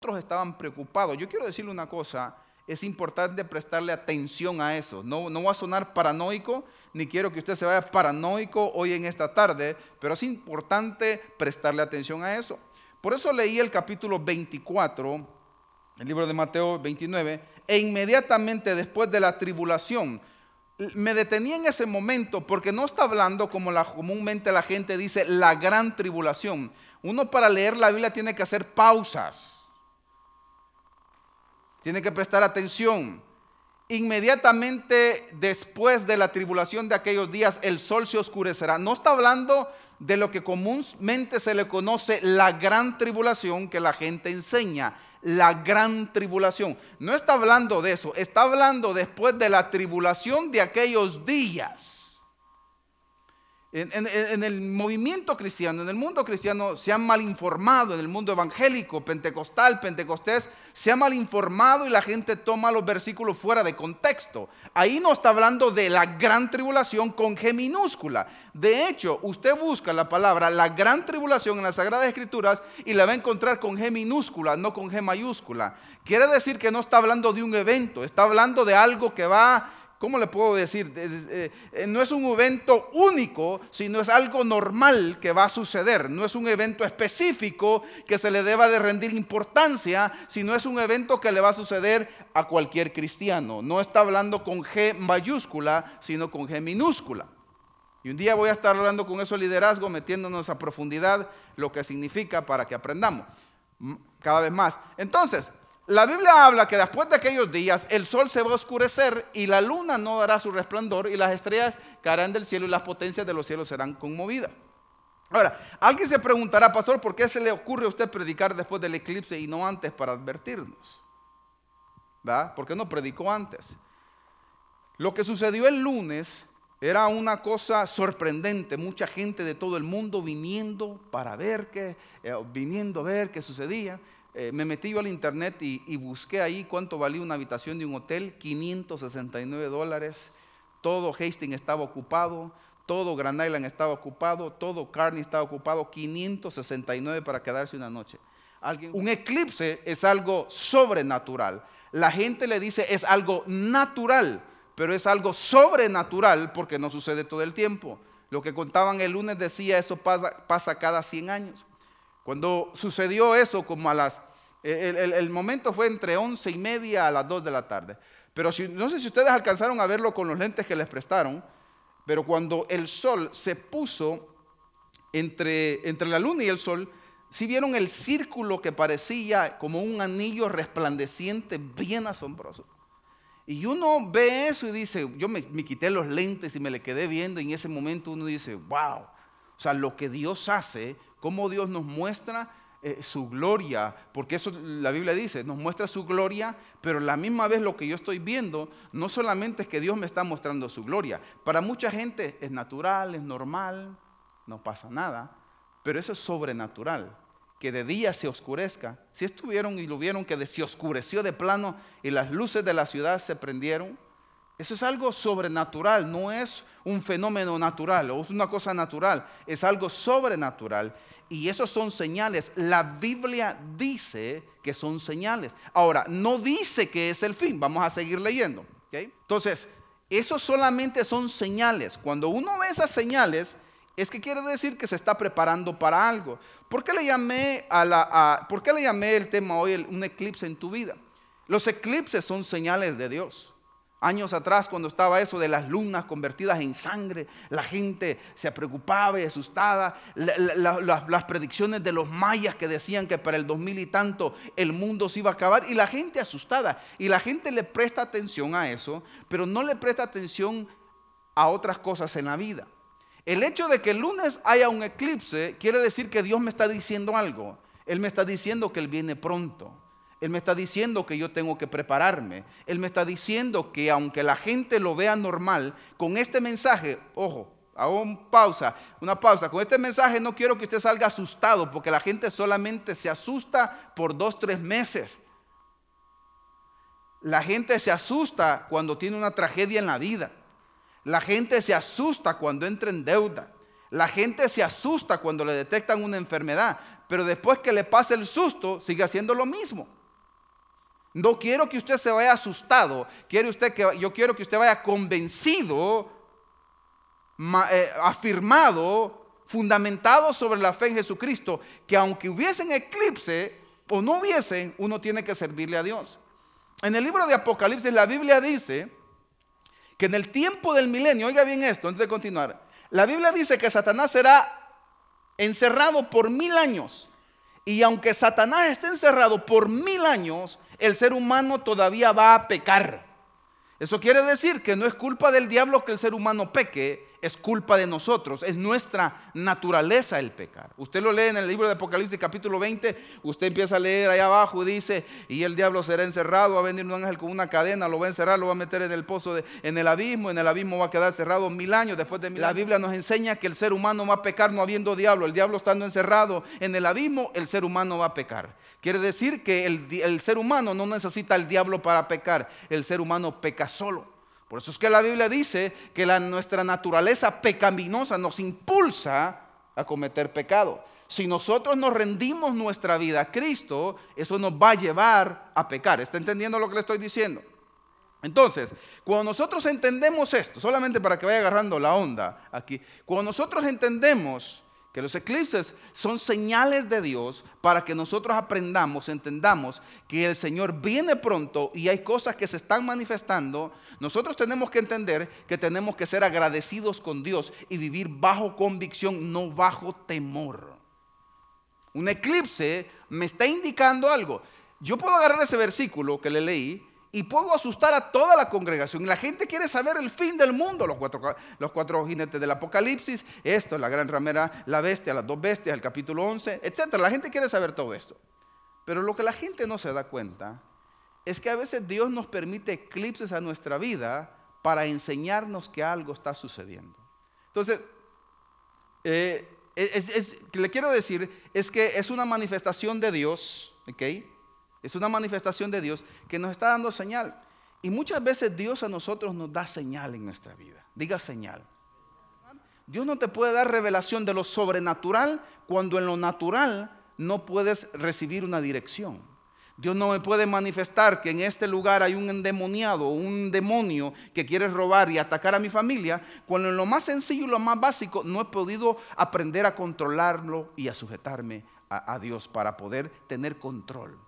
otros estaban preocupados. Yo quiero decirle una cosa, es importante prestarle atención a eso. No, no va a sonar paranoico, ni quiero que usted se vaya paranoico hoy en esta tarde, pero es importante prestarle atención a eso. Por eso leí el capítulo 24, el libro de Mateo 29, e inmediatamente después de la tribulación, me detenía en ese momento porque no está hablando como la, comúnmente la gente dice, la gran tribulación. Uno para leer la Biblia tiene que hacer pausas. Tiene que prestar atención. Inmediatamente después de la tribulación de aquellos días, el sol se oscurecerá. No está hablando de lo que comúnmente se le conoce la gran tribulación que la gente enseña. La gran tribulación. No está hablando de eso. Está hablando después de la tribulación de aquellos días. En, el movimiento cristiano, en el mundo cristiano, se han mal informado, en el mundo evangélico, pentecostal, pentecostés, se ha mal informado y la gente toma los versículos fuera de contexto. Ahí no está hablando de la gran tribulación con G minúscula. De hecho, usted busca la palabra la gran tribulación en las Sagradas Escrituras y la va a encontrar con G minúscula, no con G mayúscula. Quiere decir que no está hablando de un evento, está hablando de algo que va ¿cómo le puedo decir? Eh, eh, no es un evento único, sino es algo normal que va a suceder. No es un evento específico que se le deba de rendir importancia, sino es un evento que le va a suceder a cualquier cristiano. No está hablando con G mayúscula, sino con G minúscula. Y un día voy a estar hablando con eso liderazgo, metiéndonos a profundidad lo que significa para que aprendamos cada vez más. Entonces, la Biblia habla que después de aquellos días el sol se va a oscurecer y la luna no dará su resplandor y las estrellas caerán del cielo y las potencias de los cielos serán conmovidas. Ahora, alguien se preguntará, pastor, ¿por qué se le ocurre a usted predicar después del eclipse y no antes para advertirnos? ¿Por qué no predicó antes? Lo que sucedió el lunes era una cosa sorprendente, mucha gente de todo el mundo viniendo para ver qué, eh, viniendo a ver qué sucedía. Eh, me metí yo al internet y, busqué ahí cuánto valía una habitación de un hotel, 569 dólares. Todo Hastings estaba ocupado, todo Grand Island estaba ocupado, todo Carney estaba ocupado, 569 para quedarse una noche. Alguien, un eclipse es algo sobrenatural. La gente le dice es algo natural, pero es algo sobrenatural porque no sucede todo el tiempo. Lo que contaban el lunes decía eso pasa, pasa cada 100 años. Cuando sucedió eso, como a las, el, momento fue entre once y media a las 2 de la tarde. Pero no sé si ustedes alcanzaron a verlo con los lentes que les prestaron, pero cuando el sol se puso entre, entre la luna y el sol, si vieron el círculo que parecía como un anillo resplandeciente, bien asombroso. Y uno ve eso y dice, yo me, me, quité los lentes y me le quedé viendo y en ese momento uno dice, wow, o sea, lo que Dios hace cómo Dios nos muestra eh, su gloria, porque eso la Biblia dice, nos muestra su gloria, pero la misma vez lo que yo estoy viendo, no solamente es que Dios me está mostrando su gloria, para mucha gente es natural, es normal, no pasa nada, pero eso es sobrenatural, que de día se oscurezca. Si estuvieron y lo vieron que se oscureció de plano y las luces de la ciudad se prendieron, eso es algo sobrenatural, no es un fenómeno natural o una cosa natural, es algo sobrenatural. Y esos son señales. La Biblia dice que son señales. Ahora, no dice que es el fin. Vamos a seguir leyendo. Entonces, esos solamente son señales. Cuando uno ve esas señales, es que quiere decir que se está preparando para algo. ¿Por qué le llamé, ¿por qué le llamé el tema hoy un eclipse en tu vida? Los eclipses son señales de Dios. Años atrás, cuando estaba eso de las lunas convertidas en sangre, la gente se preocupaba y asustada. las predicciones de los mayas que decían que para el 2000 y tanto el mundo se iba a acabar y la gente asustada. Y la gente le presta atención a eso, pero no le presta atención a otras cosas en la vida. El hecho de que el lunes haya un eclipse quiere decir que Dios me está diciendo algo. Él me está diciendo que Él viene pronto. Él me está diciendo que yo tengo que prepararme. Él me está diciendo que aunque la gente lo vea normal, con este mensaje, ojo, hago pausa, una pausa. Con este mensaje no quiero que usted salga asustado, porque la gente solamente se asusta por dos, tres meses. La gente se asusta cuando tiene una tragedia en la vida. La gente se asusta cuando entra en deuda. La gente se asusta cuando le detectan una enfermedad, pero después que le pase el susto, sigue haciendo lo mismo. No quiero que usted se vaya asustado, usted que, yo quiero que usted vaya convencido, eh, afirmado, fundamentado sobre la fe en Jesucristo, que aunque hubiesen eclipse o no hubiesen, uno tiene que servirle a Dios. En el libro de Apocalipsis la Biblia dice que en el tiempo del milenio, oiga bien esto antes de continuar, la Biblia dice que Satanás será encerrado por mil años. Y aunque Satanás esté encerrado por mil años, el ser humano todavía va a pecar. Eso quiere decir que no es culpa del diablo que el ser humano peque, es culpa de nosotros, es nuestra naturaleza el pecar. Usted lo lee en el libro de Apocalipsis capítulo 20, usted empieza a leer ahí abajo y dice, y el diablo será encerrado, va a venir un ángel con una cadena, lo va a encerrar, lo va a meter en el pozo, de, en el abismo, en el abismo va a quedar cerrado mil años, después de mil La Biblia nos enseña que el ser humano va a pecar no habiendo diablo, el diablo estando encerrado en el abismo, el ser humano va a pecar. Quiere decir que el, el ser humano no necesita el diablo para pecar, el ser humano peca solo. Por eso es que la Biblia dice que la, nuestra naturaleza pecaminosa nos impulsa a cometer pecado. Si nosotros nos rendimos nuestra vida a Cristo, eso nos va a llevar a pecar. ¿Está entendiendo lo que le estoy diciendo? Entonces, cuando nosotros entendemos esto, solamente para que vaya agarrando la onda aquí, cuando nosotros entendemos que los eclipses son señales de Dios para que nosotros aprendamos, entendamos que el Señor viene pronto y hay cosas que se están manifestando. Nosotros tenemos que entender que tenemos que ser agradecidos con Dios y vivir bajo convicción, no bajo temor. Un eclipse me está indicando algo. Yo puedo agarrar ese versículo que le leí y puedo asustar a toda la congregación. La gente quiere saber el fin del mundo, los cuatro, los cuatro jinetes del Apocalipsis, esto, la gran ramera, la bestia, las dos bestias, el capítulo 11, etc. La gente quiere saber todo esto. Pero lo que la gente no se da cuenta es que a veces Dios nos permite eclipses a nuestra vida para enseñarnos que algo está sucediendo. Entonces, eh, le quiero decir es que es una manifestación de Dios, ¿ok? Es una manifestación de Dios que nos está dando señal. Y muchas veces Dios a nosotros nos da señal en nuestra vida. Diga señal. Dios no te puede dar revelación de lo sobrenatural cuando en lo natural no puedes recibir una dirección. Dios no me puede manifestar que en este lugar hay un endemoniado, un demonio que quiere robar y atacar a mi familia, cuando en lo más sencillo y lo más básico no he podido aprender a controlarlo y a sujetarme a Dios para poder tener control.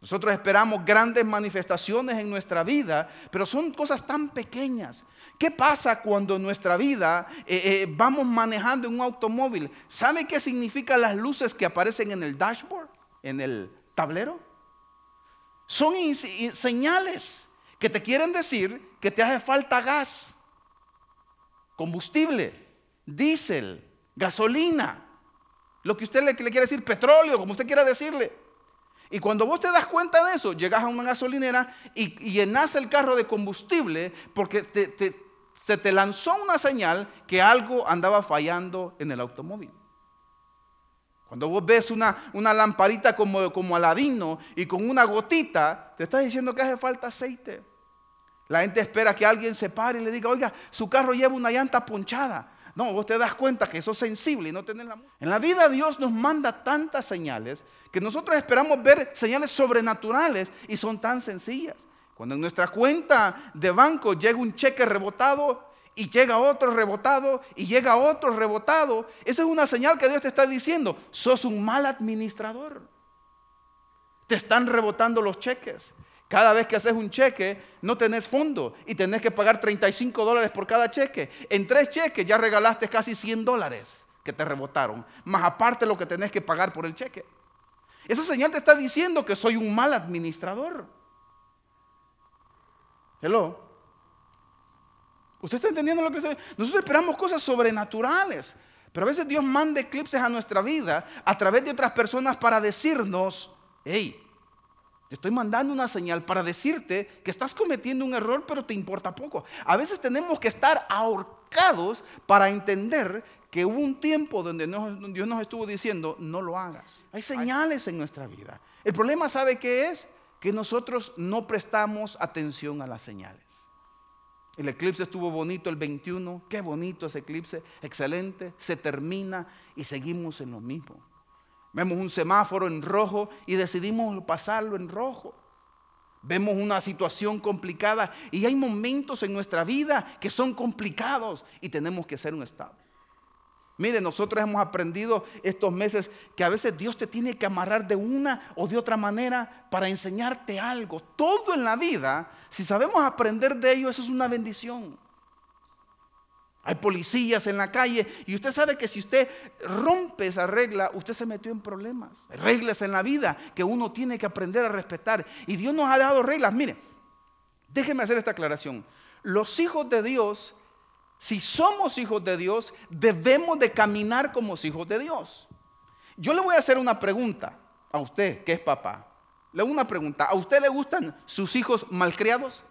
Nosotros esperamos grandes manifestaciones en nuestra vida, pero son cosas tan pequeñas. ¿Qué pasa cuando en nuestra vida eh, eh, vamos manejando un automóvil? ¿Sabe qué significan las luces que aparecen en el dashboard, en el tablero? Son señales que te quieren decir que te hace falta gas, combustible, diésel, gasolina, lo que usted le quiere decir, petróleo, como usted quiera decirle. Y cuando vos te das cuenta de eso, llegas a una gasolinera y, llenas el carro de combustible porque se te lanzó una señal que algo andaba fallando en el automóvil. Cuando vos ves una, lamparita como, como aladino y con una gotita, te está diciendo que hace falta aceite. La gente espera que alguien se pare y le diga, oiga, su carro lleva una llanta ponchada. No, vos te das cuenta que eso es sensible y no tenés la... En la vida Dios nos manda tantas señales que nosotros esperamos ver señales sobrenaturales y son tan sencillas. Cuando en nuestra cuenta de banco llega un cheque rebotado y llega otro rebotado y llega otro rebotado, esa es una señal que Dios te está diciendo, sos un mal administrador. Te están rebotando los cheques. Cada vez que haces un cheque, no tenés fondo y tenés que pagar 35 dólares por cada cheque. En tres cheques ya regalaste casi 100 dólares que te rebotaron, más aparte lo que tenés que pagar por el cheque. Esa señal te está diciendo que soy un mal administrador. Hello. ¿Usted está entendiendo lo que estoy? Nosotros esperamos cosas sobrenaturales, pero a veces Dios manda eclipses a nuestra vida a través de otras personas para decirnos, hey, te estoy mandando una señal para decirte que estás cometiendo un error, pero te importa poco. A veces tenemos que estar ahorcados para entender que hubo un tiempo donde Dios nos estuvo diciendo, no lo hagas. Hay señales en nuestra vida. El problema, ¿sabe qué es? Que nosotros no prestamos atención a las señales. El eclipse estuvo bonito el 21, qué bonito ese eclipse, excelente, se termina y seguimos en lo mismo. Vemos un semáforo en rojo y decidimos pasarlo en rojo. Vemos una situación complicada y hay momentos en nuestra vida que son complicados y tenemos que hacer un estado. Mire, nosotros hemos aprendido estos meses que a veces Dios te tiene que amarrar de una o de otra manera para enseñarte algo. Todo en la vida, si sabemos aprender de ello, eso es una bendición. Hay policías en la calle y usted sabe que si usted rompe esa regla, usted se metió en problemas. Hay reglas en la vida que uno tiene que aprender a respetar. Y Dios nos ha dado reglas. Mire, déjeme hacer esta aclaración. Los hijos de Dios si somos hijos de Dios, debemos de caminar como hijos de Dios. Yo le voy a hacer una pregunta a usted, que es papá. Le hago una pregunta. ¿A usted le gustan sus hijos malcriados?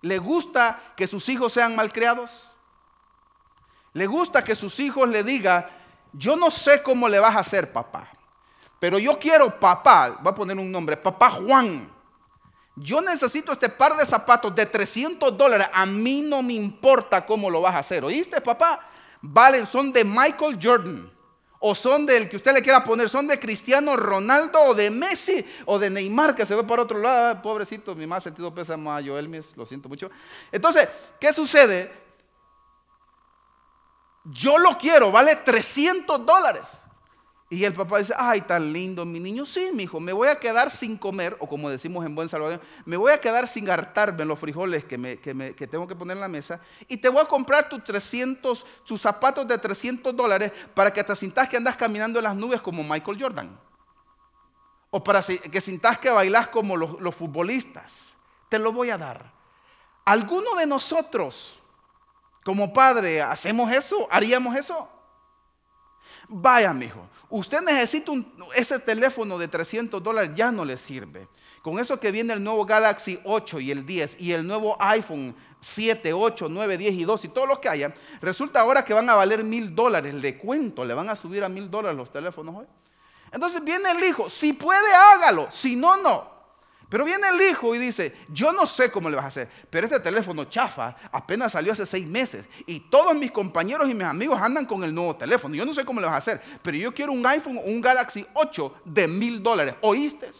¿Le gusta que sus hijos sean malcriados? ¿Le gusta que sus hijos le digan, yo no sé cómo le vas a hacer, papá, pero yo quiero papá, voy a poner un nombre, papá Juan yo necesito este par de zapatos de 300 dólares. A mí no me importa cómo lo vas a hacer. ¿Oíste, papá? Valen, son de Michael Jordan. O son del que usted le quiera poner. Son de Cristiano Ronaldo o de Messi o de Neymar que se ve por otro lado. Pobrecito, mi más sentido pesa más a Joel lo siento mucho. Entonces, ¿qué sucede? Yo lo quiero, vale 300 dólares. Y el papá dice, ay, tan lindo mi niño. Sí, mi hijo, me voy a quedar sin comer, o como decimos en buen salvadoreño, me voy a quedar sin hartarme en los frijoles que, me, que, tengo que poner en la mesa. Y te voy a comprar tus 300, tus zapatos de 300 dólares para que te sintas que andas caminando en las nubes como Michael Jordan. O para que sintas que bailas como los, los futbolistas. Te lo voy a dar. ¿Alguno de nosotros, como padre, hacemos eso? ¿Haríamos eso? Vaya, mijo, usted necesita ese teléfono de 300 dólares, ya no le sirve. Con eso que viene el nuevo Galaxy 8 y el 10 y el nuevo iPhone 7, 8, 9, 10 y 2 y todos los que haya, resulta ahora que van a valer mil dólares. Le cuento, le van a subir a mil dólares los teléfonos hoy. Entonces viene el hijo, si puede hágalo, si no, no. Pero viene el hijo y dice, yo no sé cómo le vas a hacer, pero este teléfono chafa apenas salió hace seis meses y todos mis compañeros y mis amigos andan con el nuevo teléfono. Yo no sé cómo le vas a hacer, pero yo quiero un iPhone, un Galaxy 8 de mil dólares. ¿Oíste?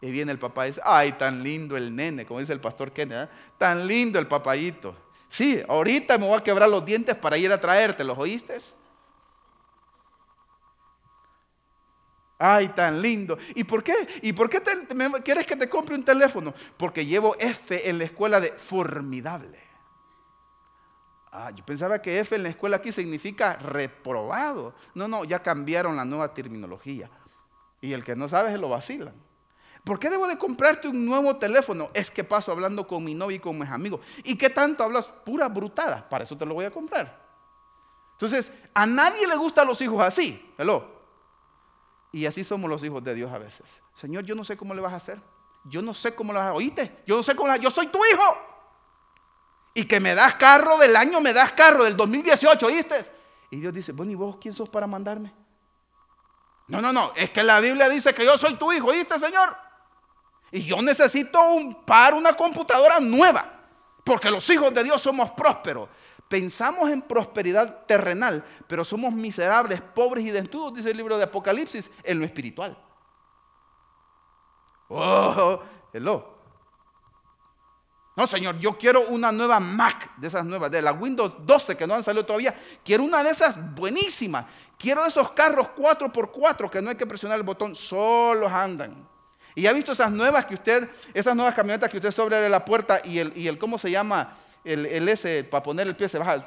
Y viene el papá y dice, ay, tan lindo el nene, como dice el pastor Kennedy, tan lindo el papayito. Sí, ahorita me voy a quebrar los dientes para ir a traerte, ¿los oíste? Ay, tan lindo. ¿Y por qué? ¿Y por qué quieres que te compre un teléfono? Porque llevo F en la escuela de formidable. Ah, yo pensaba que F en la escuela aquí significa reprobado. No, no, ya cambiaron la nueva terminología. Y el que no sabe se lo vacilan. ¿Por qué debo de comprarte un nuevo teléfono? Es que paso hablando con mi novio y con mis amigos. ¿Y qué tanto hablas? Pura brutada. Para eso te lo voy a comprar. Entonces, a nadie le gustan los hijos así. Hello. Y así somos los hijos de Dios a veces. Señor, yo no sé cómo le vas a hacer. Yo no sé cómo le vas a ¿Oíste? Yo no sé cómo le vas a Yo soy tu hijo. Y que me das carro del año, me das carro del 2018, ¿oíste? Y Dios dice, bueno, ¿y vos quién sos para mandarme? No, no, no. Es que la Biblia dice que yo soy tu hijo, ¿oíste, Señor? Y yo necesito un par, una computadora nueva. Porque los hijos de Dios somos prósperos. Pensamos en prosperidad terrenal, pero somos miserables, pobres y desnudos, dice el libro de Apocalipsis, en lo espiritual. Oh, hello. No, Señor, yo quiero una nueva Mac de esas nuevas, de la Windows 12 que no han salido todavía. Quiero una de esas buenísimas. Quiero esos carros 4x4 que no hay que presionar el botón, solo andan. Y ha visto esas nuevas que usted, esas nuevas camionetas que usted sobre la puerta y el, y el ¿cómo se llama? El, el S para poner el pie se baja.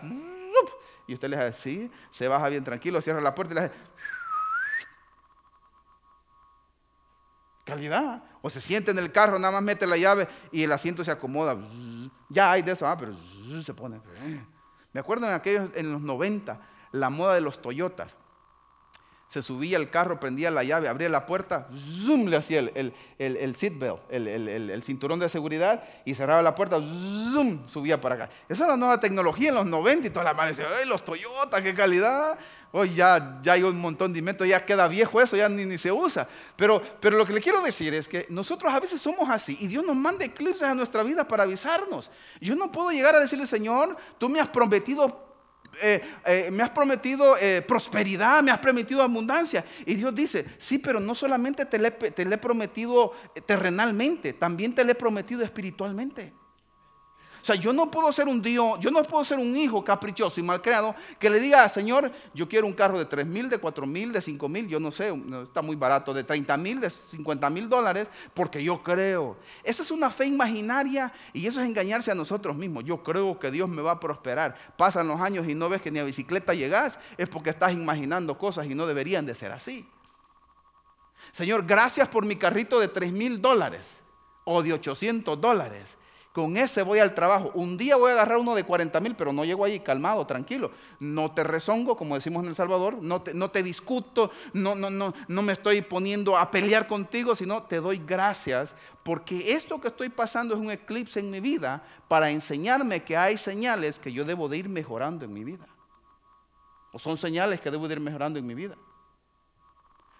Y usted le dice, sí, se baja bien tranquilo, cierra la puerta y le dice, calidad. O se siente en el carro, nada más mete la llave y el asiento se acomoda. Ya hay de eso, ah, pero se pone. Me acuerdo en aquellos, en los 90, la moda de los Toyotas. Se subía al carro, prendía la llave, abría la puerta, zoom, le hacía el, el, el, seatbelt, el, cinturón de seguridad y cerraba la puerta, zoom, subía para acá. Esa es la nueva tecnología en los 90 y toda la madre decía, ¡ay, los Toyota, qué calidad! Hoy ya, ya hay un montón de inventos, ya queda viejo eso, ya ni, ni se usa. Pero, pero lo que le quiero decir es que nosotros a veces somos así y Dios nos manda eclipses a nuestra vida para avisarnos. Yo no puedo llegar a decirle, Señor, tú me has prometido eh, eh, me has prometido eh, prosperidad, me has prometido abundancia. Y Dios dice, sí, pero no solamente te le, te le he prometido terrenalmente, también te le he prometido espiritualmente. O sea, yo no puedo ser un Dios, yo no puedo ser un hijo caprichoso y malcriado que le diga, Señor, yo quiero un carro de 3 mil, de 4 mil, de 5 mil, yo no sé, está muy barato, de 30 mil, de 50 mil dólares, porque yo creo. Esa es una fe imaginaria y eso es engañarse a nosotros mismos. Yo creo que Dios me va a prosperar. Pasan los años y no ves que ni a bicicleta llegas, es porque estás imaginando cosas y no deberían de ser así. Señor, gracias por mi carrito de 3 mil dólares o de 800 dólares. Con ese voy al trabajo. Un día voy a agarrar uno de 40 mil, pero no llego allí calmado, tranquilo. No te rezongo, como decimos en El Salvador, no te, no te discuto, no, no, no, no me estoy poniendo a pelear contigo, sino te doy gracias porque esto que estoy pasando es un eclipse en mi vida para enseñarme que hay señales que yo debo de ir mejorando en mi vida. O son señales que debo de ir mejorando en mi vida.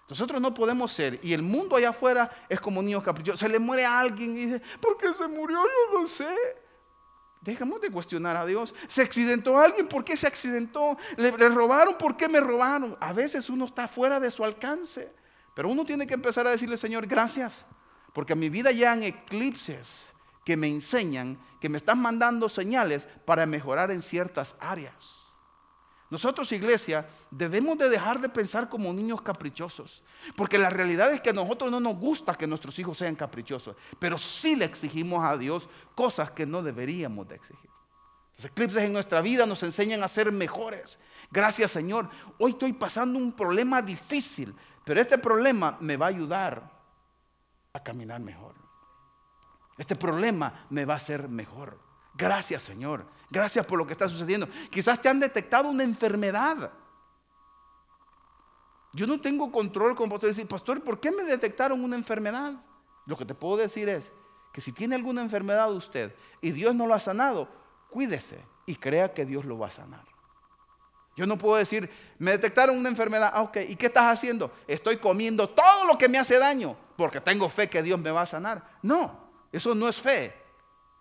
Nosotros no podemos ser, y el mundo allá afuera es como niños caprichosos. Se le muere a alguien y dice, ¿por qué se murió? Yo no sé. Dejamos de cuestionar a Dios. ¿Se accidentó alguien? ¿Por qué se accidentó? ¿Le, robaron? ¿Por qué me robaron? A veces uno está fuera de su alcance. Pero uno tiene que empezar a decirle, Señor, gracias. Porque a mi vida llegan eclipses que me enseñan, que me están mandando señales para mejorar en ciertas áreas. Nosotros, iglesia, debemos de dejar de pensar como niños caprichosos. Porque la realidad es que a nosotros no nos gusta que nuestros hijos sean caprichosos. Pero sí le exigimos a Dios cosas que no deberíamos de exigir. Los eclipses en nuestra vida nos enseñan a ser mejores. Gracias Señor. Hoy estoy pasando un problema difícil. Pero este problema me va a ayudar a caminar mejor. Este problema me va a hacer mejor. Gracias Señor. Gracias por lo que está sucediendo. Quizás te han detectado una enfermedad. Yo no tengo control como pastor decir, pastor, ¿por qué me detectaron una enfermedad? Lo que te puedo decir es que si tiene alguna enfermedad usted y Dios no lo ha sanado, cuídese y crea que Dios lo va a sanar. Yo no puedo decir, me detectaron una enfermedad, ah, ok, ¿y qué estás haciendo? Estoy comiendo todo lo que me hace daño porque tengo fe que Dios me va a sanar. No, eso no es fe,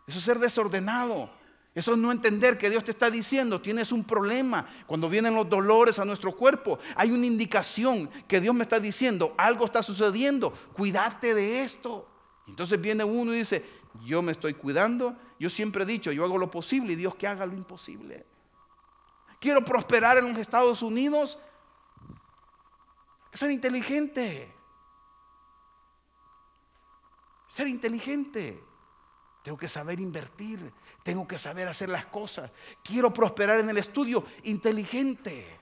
eso es ser desordenado. Eso es no entender que Dios te está diciendo, tienes un problema. Cuando vienen los dolores a nuestro cuerpo, hay una indicación que Dios me está diciendo, algo está sucediendo, cuídate de esto. Entonces viene uno y dice, yo me estoy cuidando, yo siempre he dicho, yo hago lo posible y Dios que haga lo imposible. Quiero prosperar en los Estados Unidos. Ser inteligente. Ser inteligente. Tengo que saber invertir. Tengo que saber hacer las cosas. Quiero prosperar en el estudio inteligente.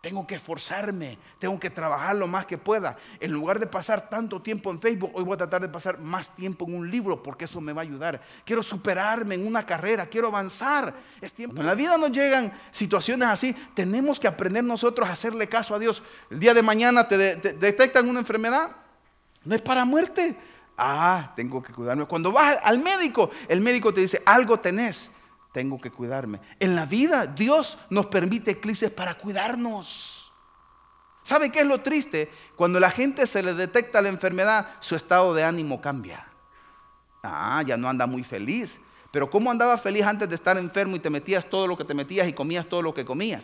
Tengo que esforzarme, tengo que trabajar lo más que pueda. En lugar de pasar tanto tiempo en Facebook, hoy voy a tratar de pasar más tiempo en un libro porque eso me va a ayudar. Quiero superarme en una carrera, quiero avanzar. En la vida nos llegan situaciones así. Tenemos que aprender nosotros a hacerle caso a Dios. El día de mañana te detectan una enfermedad. No es para muerte, Ah, tengo que cuidarme. Cuando vas al médico, el médico te dice, algo tenés, tengo que cuidarme. En la vida, Dios nos permite eclipses para cuidarnos. ¿Sabe qué es lo triste? Cuando la gente se le detecta la enfermedad, su estado de ánimo cambia. Ah, ya no anda muy feliz. Pero ¿cómo andaba feliz antes de estar enfermo y te metías todo lo que te metías y comías todo lo que comías?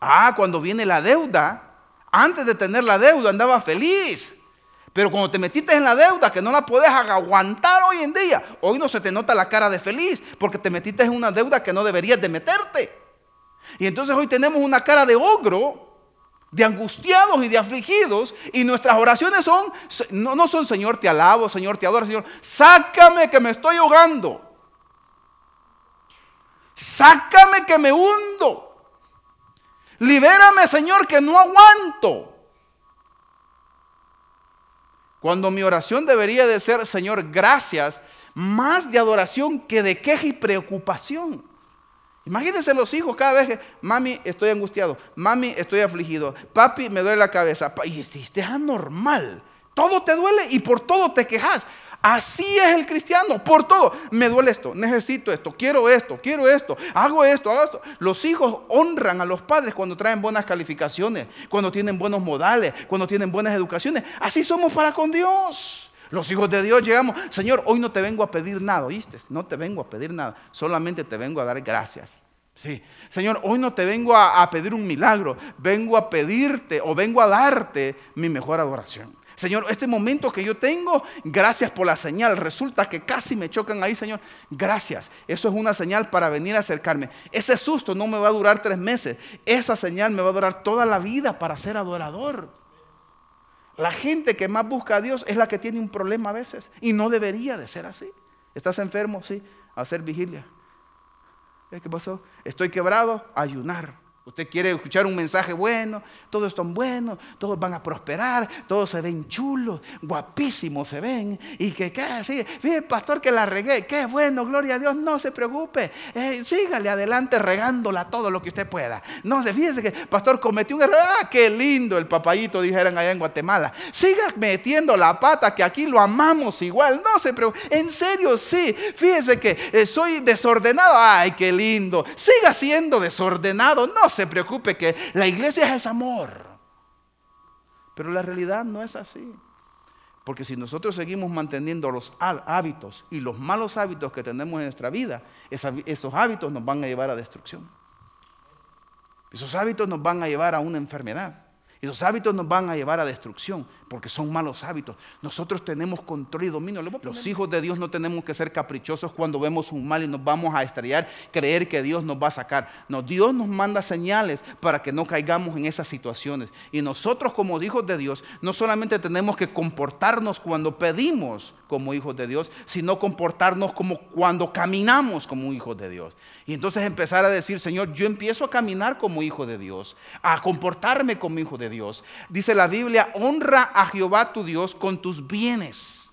Ah, cuando viene la deuda, antes de tener la deuda andaba feliz. Pero cuando te metiste en la deuda, que no la puedes aguantar hoy en día, hoy no se te nota la cara de feliz, porque te metiste en una deuda que no deberías de meterte. Y entonces hoy tenemos una cara de ogro, de angustiados y de afligidos, y nuestras oraciones son, no, no son Señor te alabo, Señor te adoro, Señor, sácame que me estoy ahogando. Sácame que me hundo. Libérame, Señor, que no aguanto. Cuando mi oración debería de ser, Señor, gracias, más de adoración que de queja y preocupación. Imagínense los hijos cada vez que, mami, estoy angustiado, mami, estoy afligido, papi, me duele la cabeza. Y es anormal. Todo te duele y por todo te quejas. Así es el cristiano, por todo. Me duele esto, necesito esto, quiero esto, quiero esto, hago esto, hago esto. Los hijos honran a los padres cuando traen buenas calificaciones, cuando tienen buenos modales, cuando tienen buenas educaciones. Así somos para con Dios. Los hijos de Dios llegamos, Señor, hoy no te vengo a pedir nada, ¿oíste? No te vengo a pedir nada, solamente te vengo a dar gracias. Sí, Señor, hoy no te vengo a, a pedir un milagro, vengo a pedirte o vengo a darte mi mejor adoración. Señor, este momento que yo tengo, gracias por la señal. Resulta que casi me chocan ahí, Señor. Gracias. Eso es una señal para venir a acercarme. Ese susto no me va a durar tres meses. Esa señal me va a durar toda la vida para ser adorador. La gente que más busca a Dios es la que tiene un problema a veces y no debería de ser así. ¿Estás enfermo? Sí, hacer vigilia. ¿Qué pasó? Estoy quebrado, ayunar. Usted quiere escuchar un mensaje bueno, todos están buenos, todos van a prosperar, todos se ven chulos, guapísimos se ven. Y que. Sí, fíjate, pastor, que la regué, qué bueno, gloria a Dios, no se preocupe, eh, sígale adelante regándola todo lo que usted pueda. No se fíjese que, pastor, cometió un error, ah, qué lindo el papayito, dijeron allá en Guatemala. Siga metiendo la pata, que aquí lo amamos igual, no se preocupe. En serio, sí, fíjese que eh, soy desordenado, ay, qué lindo. Siga siendo desordenado, no se preocupe que la iglesia es amor. Pero la realidad no es así. Porque si nosotros seguimos manteniendo los hábitos y los malos hábitos que tenemos en nuestra vida, esos hábitos nos van a llevar a destrucción. Esos hábitos nos van a llevar a una enfermedad. Y los hábitos nos van a llevar a destrucción, porque son malos hábitos. Nosotros tenemos control y dominio. Los hijos de Dios no tenemos que ser caprichosos cuando vemos un mal y nos vamos a estrellar, creer que Dios nos va a sacar. No, Dios nos manda señales para que no caigamos en esas situaciones. Y nosotros como hijos de Dios, no solamente tenemos que comportarnos cuando pedimos como hijos de Dios, sino comportarnos como cuando caminamos como hijos de Dios. Y entonces empezar a decir, Señor, yo empiezo a caminar como hijo de Dios, a comportarme como hijo de Dios. Dice la Biblia, honra a Jehová tu Dios con tus bienes.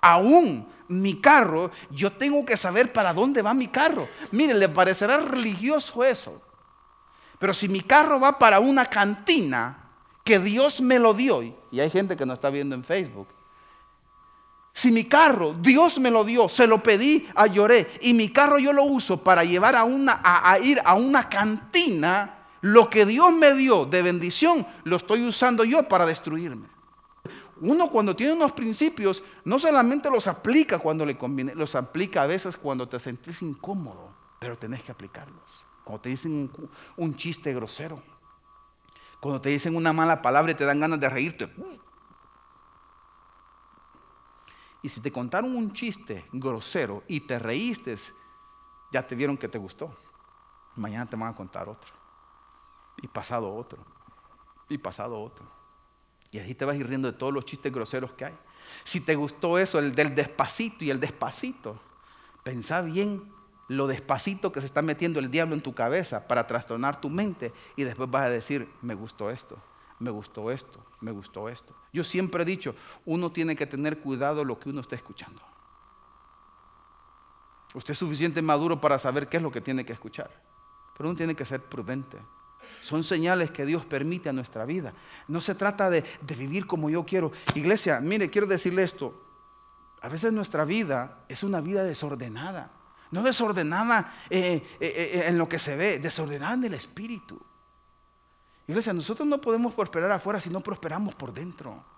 Aún mi carro, yo tengo que saber para dónde va mi carro. Mire, le parecerá religioso eso. Pero si mi carro va para una cantina que Dios me lo dio, y hay gente que no está viendo en Facebook, si mi carro, Dios me lo dio, se lo pedí, a lloré, y mi carro yo lo uso para llevar a, una, a, ir a una cantina, lo que Dios me dio de bendición, lo estoy usando yo para destruirme. Uno cuando tiene unos principios, no solamente los aplica cuando le conviene, los aplica a veces cuando te sentís incómodo, pero tenés que aplicarlos. Cuando te dicen un, un chiste grosero, cuando te dicen una mala palabra y te dan ganas de reírte, y si te contaron un chiste grosero y te reíste, ya te vieron que te gustó. Mañana te van a contar otro. Y pasado otro. Y pasado otro. Y así te vas ir riendo de todos los chistes groseros que hay. Si te gustó eso, el del despacito y el despacito, pensá bien lo despacito que se está metiendo el diablo en tu cabeza para trastornar tu mente y después vas a decir, me gustó esto me gustó esto, me gustó esto. Yo siempre he dicho, uno tiene que tener cuidado lo que uno está escuchando. Usted es suficiente maduro para saber qué es lo que tiene que escuchar, pero uno tiene que ser prudente. Son señales que Dios permite a nuestra vida. No se trata de, vivir como yo quiero. Iglesia, mire, quiero decirle esto. A veces nuestra vida es una vida desordenada. No desordenada eh, eh, eh, en lo que se ve, desordenada en el espíritu. Iglesia, nosotros no podemos prosperar afuera si no prosperamos por dentro.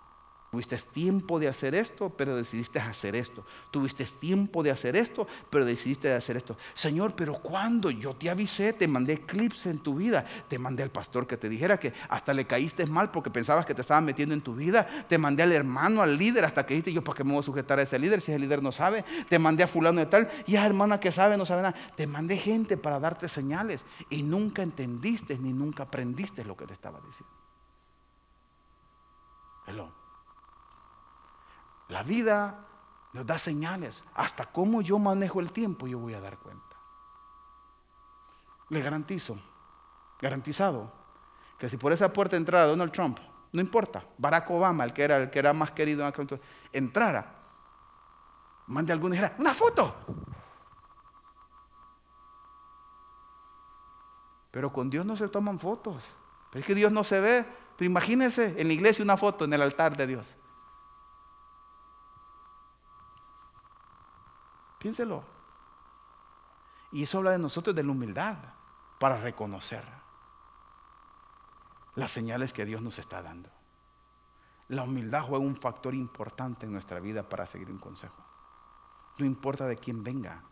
Tuviste tiempo de hacer esto, pero decidiste hacer esto. Tuviste tiempo de hacer esto, pero decidiste hacer esto. Señor, pero cuando yo te avisé, te mandé clips en tu vida, te mandé al pastor que te dijera que hasta le caíste mal porque pensabas que te estaban metiendo en tu vida, te mandé al hermano, al líder, hasta que dijiste yo, ¿para qué me voy a sujetar a ese líder si ese líder no sabe? Te mandé a fulano de tal, y a hermana que sabe, no sabe nada. Te mandé gente para darte señales y nunca entendiste ni nunca aprendiste lo que te estaba diciendo. Hello. La vida nos da señales. Hasta cómo yo manejo el tiempo yo voy a dar cuenta. Le garantizo, garantizado, que si por esa puerta entrara Donald Trump, no importa, Barack Obama, el que era, el que era más querido en aquel entrara, mande alguna y dijera, una foto. Pero con Dios no se toman fotos. Pero es que Dios no se ve. Pero imagínense en la iglesia una foto en el altar de Dios. Piénselo. Y eso habla de nosotros de la humildad para reconocer las señales que Dios nos está dando. La humildad juega un factor importante en nuestra vida para seguir un consejo. No importa de quién venga,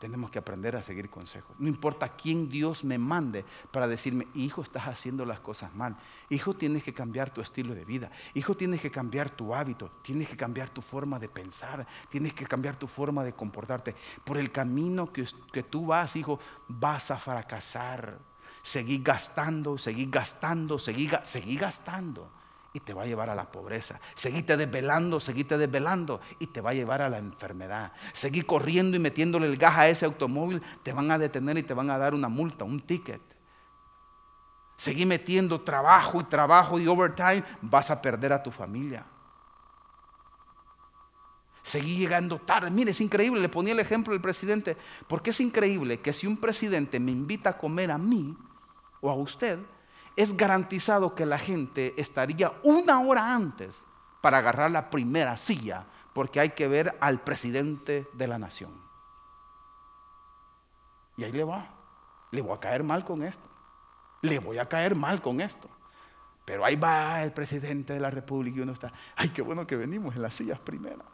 tenemos que aprender a seguir consejos. No importa quién Dios me mande para decirme, hijo, estás haciendo las cosas mal. Hijo, tienes que cambiar tu estilo de vida. Hijo, tienes que cambiar tu hábito. Tienes que cambiar tu forma de pensar. Tienes que cambiar tu forma de comportarte. Por el camino que, que tú vas, hijo, vas a fracasar. Seguí gastando, seguí gastando, seguí, seguí gastando y te va a llevar a la pobreza. Seguite desvelando, seguite desvelando y te va a llevar a la enfermedad. Seguí corriendo y metiéndole el gas a ese automóvil, te van a detener y te van a dar una multa, un ticket. Seguí metiendo trabajo y trabajo y overtime, vas a perder a tu familia. Seguí llegando tarde. Mire, es increíble. Le ponía el ejemplo del presidente. Porque es increíble que si un presidente me invita a comer a mí o a usted, es garantizado que la gente estaría una hora antes para agarrar la primera silla, porque hay que ver al presidente de la nación. Y ahí le va, le voy a caer mal con esto, le voy a caer mal con esto. Pero ahí va el presidente de la República y uno está, ay, qué bueno que venimos en las sillas primeras.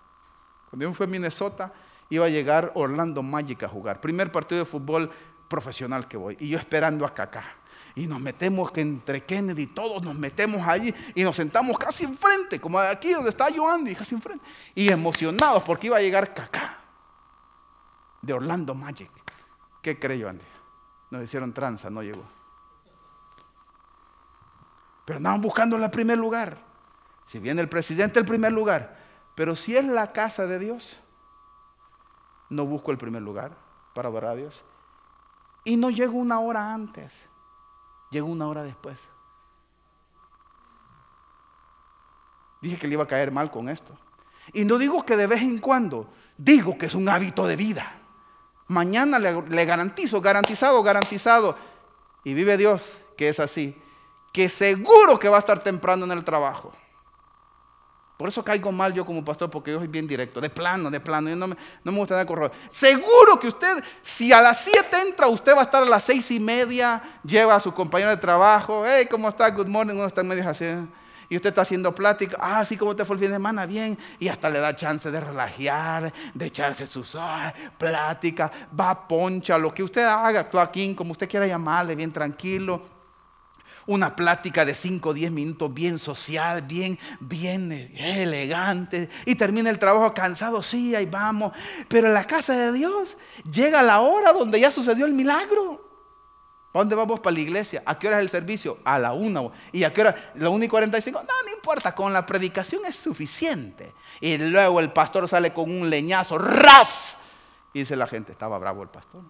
Cuando yo fui a Minnesota, iba a llegar Orlando Magic a jugar. Primer partido de fútbol profesional que voy. Y yo esperando a Kaká y nos metemos entre Kennedy, todos nos metemos allí y nos sentamos casi enfrente, como aquí donde está yo Andy, casi enfrente. Y emocionados porque iba a llegar Kaká de Orlando Magic. ¿Qué creyó Andy? Nos hicieron tranza, no llegó. Pero andaban buscando el primer lugar. Si viene el presidente, el primer lugar. Pero si es la casa de Dios, no busco el primer lugar para adorar a Dios. Y no llego una hora antes. Llegó una hora después. Dije que le iba a caer mal con esto. Y no digo que de vez en cuando, digo que es un hábito de vida. Mañana le, garantizo, garantizado, garantizado. Y vive Dios que es así, que seguro que va a estar temprano en el trabajo. Por eso caigo mal yo como pastor, porque yo soy bien directo, de plano, de plano. Yo no me, no me gusta nada correr. Seguro que usted, si a las 7 entra, usted va a estar a las seis y media, lleva a su compañero de trabajo, hey, ¿cómo está? Good morning, uno está en medio así. Y usted está haciendo plática, ah, sí, ¿cómo te fue el fin de semana? Bien. Y hasta le da chance de relajar, de echarse sus ah, plática, va, poncha, lo que usted haga, clocking, como usted quiera llamarle, bien tranquilo una plática de 5 o 10 minutos bien social, bien, bien elegante. Y termina el trabajo cansado, sí, ahí vamos. Pero en la casa de Dios llega la hora donde ya sucedió el milagro. ¿A dónde vamos para la iglesia? ¿A qué hora es el servicio? A la una. ¿Y a qué hora? La una y 45. No, no importa, con la predicación es suficiente. Y luego el pastor sale con un leñazo, ras. Y dice la gente, estaba bravo el pastor.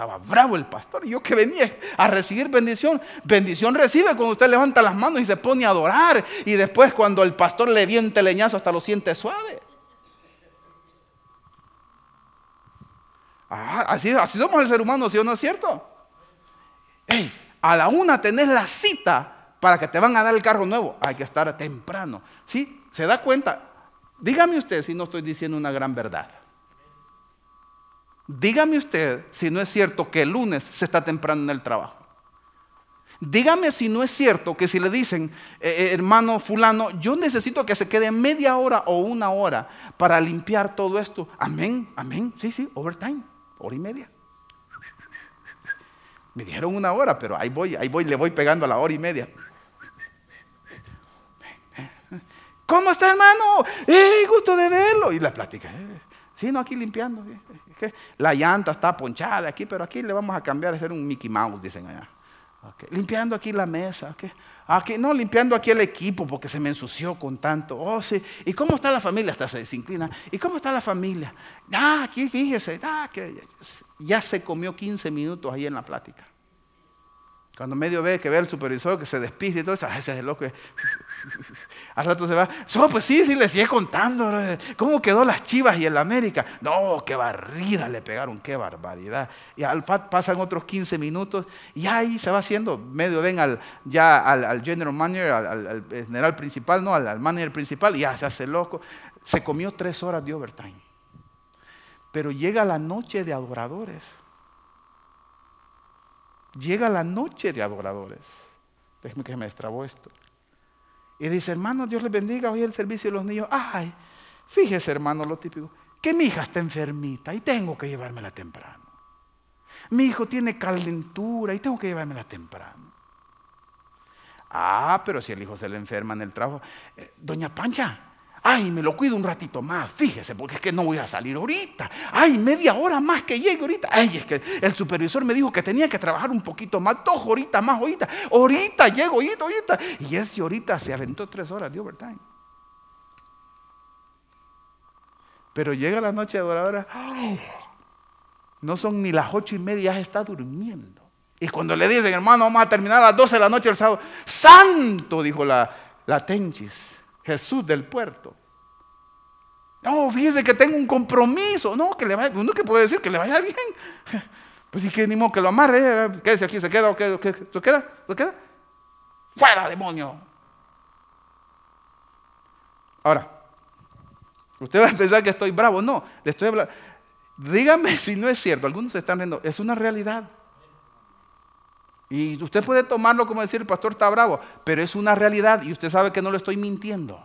Estaba bravo el pastor. Y yo que venía a recibir bendición. Bendición recibe cuando usted levanta las manos y se pone a adorar. Y después cuando el pastor le viente leñazo hasta lo siente suave. Ah, así, así somos el ser humano, ¿sí o no es cierto? a la una tenés la cita para que te van a dar el carro nuevo. Hay que estar temprano. ¿Sí? ¿Se da cuenta? Dígame usted si no estoy diciendo una gran verdad. Dígame usted si no es cierto que el lunes se está temprano en el trabajo. Dígame si no es cierto que si le dicen, eh, eh, hermano fulano, yo necesito que se quede media hora o una hora para limpiar todo esto. Amén, amén. Sí, sí, overtime, hora y media. Me dijeron una hora, pero ahí voy, ahí voy, le voy pegando a la hora y media. ¿Cómo está, hermano? ¡Eh, gusto de verlo! Y la plática. Eh, sí, no, aquí limpiando. La llanta está ponchada aquí, pero aquí le vamos a cambiar a hacer un Mickey Mouse, dicen allá. Limpiando aquí la mesa. Aquí, no, limpiando aquí el equipo porque se me ensució con tanto. Oh. ¿Y cómo está la familia? Hasta se desinclina. ¿Y cómo está la familia? Ah, aquí fíjese. Ah, ya se comió 15 minutos ahí en la plática. Cuando medio ve que ve al supervisor que se despide y todo eso, ese es el loco. Al rato se va. So, pues sí, sí, le sigue contando. ¿Cómo quedó las chivas y el América? No, qué barrida le pegaron, qué barbaridad. Y al FAT pasan otros 15 minutos y ahí se va haciendo. Medio ven al, ya al, general manager, al, general principal, no, al, manager principal, y ya se hace loco. Se comió tres horas de overtime. Pero llega la noche de adoradores. Llega la noche de adoradores. Déjeme que me destrabó esto. Y dice, hermano, Dios les bendiga, hoy el servicio de los niños. Ay, fíjese, hermano, lo típico, que mi hija está enfermita y tengo que llevármela temprano. Mi hijo tiene calentura y tengo que llevármela temprano. Ah, pero si el hijo se le enferma en el trabajo, eh, doña Pancha, Ay, me lo cuido un ratito más, fíjese, porque es que no voy a salir ahorita. Ay, media hora más que llegue ahorita. Ay, es que el supervisor me dijo que tenía que trabajar un poquito más, dos horitas más ahorita. Ahorita llego, ahorita, ahorita. Y ese ahorita se aventó tres horas de overtime. Pero llega la noche adoradora, no son ni las ocho y media, ya está durmiendo. Y cuando le dicen, hermano, vamos a terminar a las doce de la noche el sábado, santo, dijo la, la Tenchis Jesús del puerto. No, fíjese que tengo un compromiso. No, que le vaya, uno que puede decir que le vaya bien. Pues si que ni modo que lo amarre. Eh, ¿Qué dice aquí? ¿Se queda o qué? ¿Se queda? ¿Se queda? ¡Fuera, demonio! Ahora, usted va a pensar que estoy bravo. No, le estoy hablando. Dígame si no es cierto. Algunos se están viendo. Es una realidad. Y usted puede tomarlo como decir, el pastor está bravo, pero es una realidad y usted sabe que no le estoy mintiendo.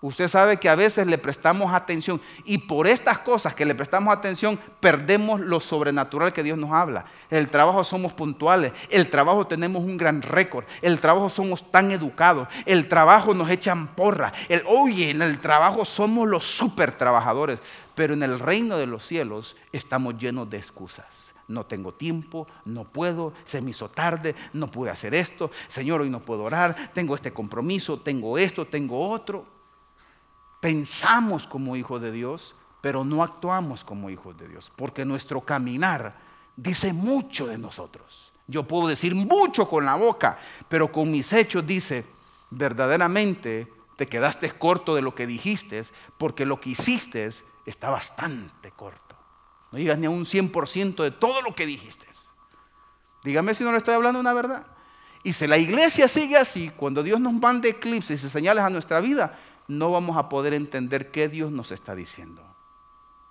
Usted sabe que a veces le prestamos atención y por estas cosas que le prestamos atención perdemos lo sobrenatural que Dios nos habla. El trabajo somos puntuales, el trabajo tenemos un gran récord, el trabajo somos tan educados, el trabajo nos echan porra, el, oye, en el trabajo somos los super trabajadores, pero en el reino de los cielos estamos llenos de excusas no tengo tiempo, no puedo, se me hizo tarde, no pude hacer esto, Señor, hoy no puedo orar, tengo este compromiso, tengo esto, tengo otro. Pensamos como hijos de Dios, pero no actuamos como hijos de Dios, porque nuestro caminar dice mucho de nosotros. Yo puedo decir mucho con la boca, pero con mis hechos dice, verdaderamente te quedaste corto de lo que dijiste, porque lo que hiciste está bastante corto. No digas ni a un 100% de todo lo que dijiste. Dígame si no le estoy hablando una verdad. Y si la iglesia sigue así, cuando Dios nos mande eclipses y señales a nuestra vida, no vamos a poder entender qué Dios nos está diciendo.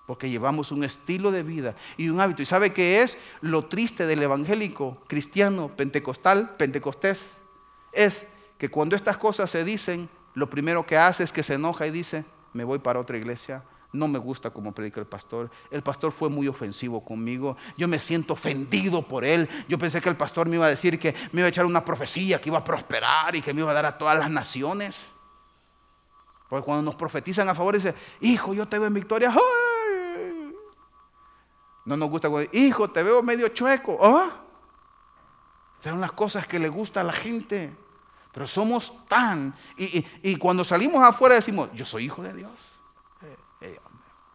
Porque llevamos un estilo de vida y un hábito. ¿Y sabe qué es lo triste del evangélico cristiano pentecostal, pentecostés? Es que cuando estas cosas se dicen, lo primero que hace es que se enoja y dice, me voy para otra iglesia, no me gusta como predica el pastor. El pastor fue muy ofensivo conmigo. Yo me siento ofendido por él. Yo pensé que el pastor me iba a decir que me iba a echar una profecía, que iba a prosperar y que me iba a dar a todas las naciones. Porque cuando nos profetizan a favor, dice, hijo, yo te veo en victoria. No nos gusta cuando, hijo, te veo medio chueco. ¿Ah? Son las cosas que le gusta a la gente. Pero somos tan... y cuando salimos afuera decimos, yo soy hijo de Dios.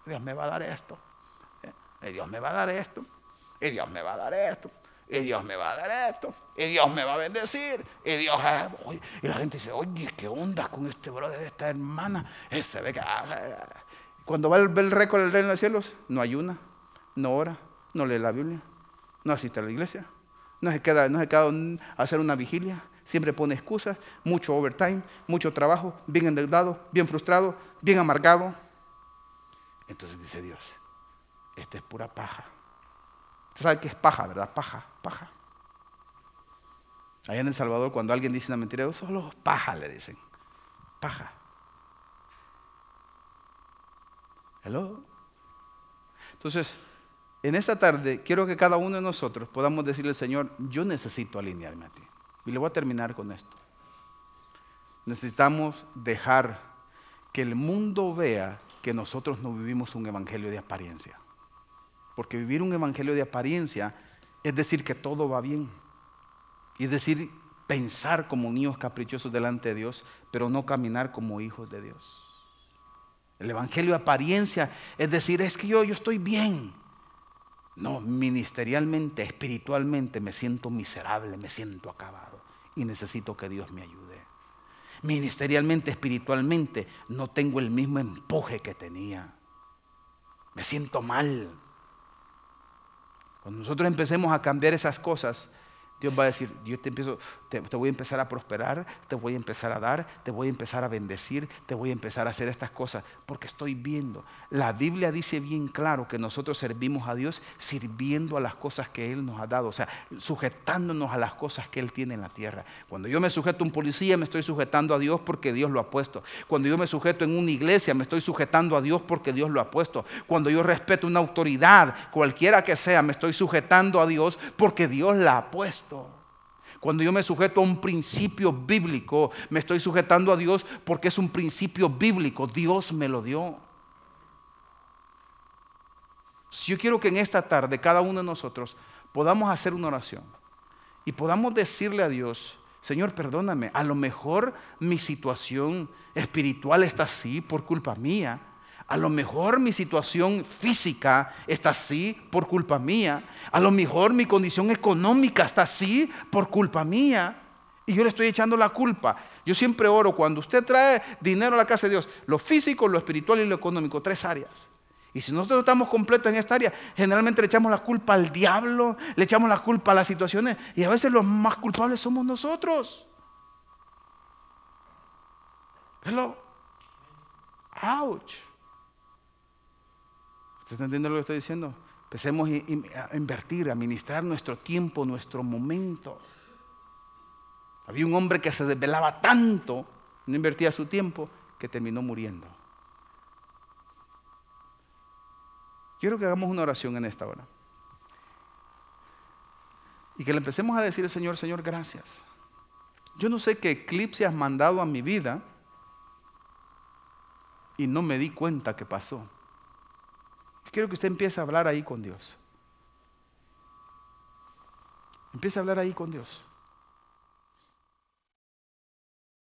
Dios me va a dar esto. Y Dios me va a dar esto. Y Dios me va a dar esto. Y Dios me va a dar esto. Y Dios me va a bendecir. Y. Ah, la gente dice, oye, ¿qué onda con este brother, esta hermana? Ese ve que. Ah, ah, Cuando va el, el récord del reino de los cielos, no ayuna, no ora, no lee la Biblia, no asiste a la iglesia, no se queda, no se queda a hacer una vigilia, siempre pone excusas, mucho overtime, mucho trabajo, bien endeudado, bien frustrado, bien amargado. Entonces dice Dios, esta es pura paja. Usted sabe que es paja, ¿verdad? Paja, paja. Allá en El Salvador, cuando alguien dice una mentira, solo paja le dicen. Paja. Hello. Entonces, en esta tarde quiero que cada uno de nosotros podamos decirle al Señor, yo necesito alinearme a ti. Y le voy a terminar con esto. Necesitamos dejar que el mundo vea que nosotros no vivimos un evangelio de apariencia. Porque vivir un evangelio de apariencia es decir que todo va bien. Y es decir, pensar como niños caprichosos delante de Dios, pero no caminar como hijos de Dios. El evangelio de apariencia es decir, es que yo, yo estoy bien. No, ministerialmente, espiritualmente me siento miserable, me siento acabado y necesito que Dios me ayude. Ministerialmente, espiritualmente, no tengo el mismo empuje que tenía. Me siento mal. Cuando nosotros empecemos a cambiar esas cosas, Dios va a decir, yo te, voy a empezar a prosperar, te voy a empezar a dar, te voy a empezar a bendecir, te voy a empezar a hacer estas cosas, porque estoy viendo. La Biblia dice bien claro que nosotros servimos a Dios sirviendo a las cosas que Él nos ha dado, o sea, sujetándonos a las cosas que Él tiene en la tierra. Cuando yo me sujeto a un policía, me estoy sujetando a Dios porque Dios lo ha puesto. Cuando yo me sujeto en una iglesia, me estoy sujetando a Dios porque Dios lo ha puesto. Cuando yo respeto una autoridad, cualquiera que sea, me estoy sujetando a Dios porque Dios la ha puesto. Cuando yo me sujeto a un principio bíblico, me estoy sujetando a Dios porque es un principio bíblico. Dios me lo dio. Si yo quiero que en esta tarde cada uno de nosotros podamos hacer una oración y podamos decirle a Dios, Señor, perdóname, a lo mejor mi situación espiritual está así por culpa mía. A lo mejor mi situación física está así por culpa mía. A lo mejor mi condición económica está así por culpa mía. Y yo le estoy echando la culpa. Yo siempre oro cuando usted trae dinero a la casa de Dios, lo físico, lo espiritual y lo económico, tres áreas. Y si nosotros estamos completos en esta área, generalmente le echamos la culpa al diablo, le echamos la culpa a las situaciones y a veces los más culpables somos nosotros. Hello. Ouch. ¿Usted está entendiendo lo que estoy diciendo? Empecemos a invertir, a administrar nuestro tiempo, nuestro momento. Había un hombre que se desvelaba tanto, no invertía su tiempo, que terminó muriendo. Quiero que hagamos una oración en esta hora. Y que le empecemos a decir al Señor, Señor, gracias. Yo no sé qué eclipse has mandado a mi vida y no me di cuenta que pasó. Quiero que usted empiece a hablar ahí con Dios. Empiece a hablar ahí con Dios.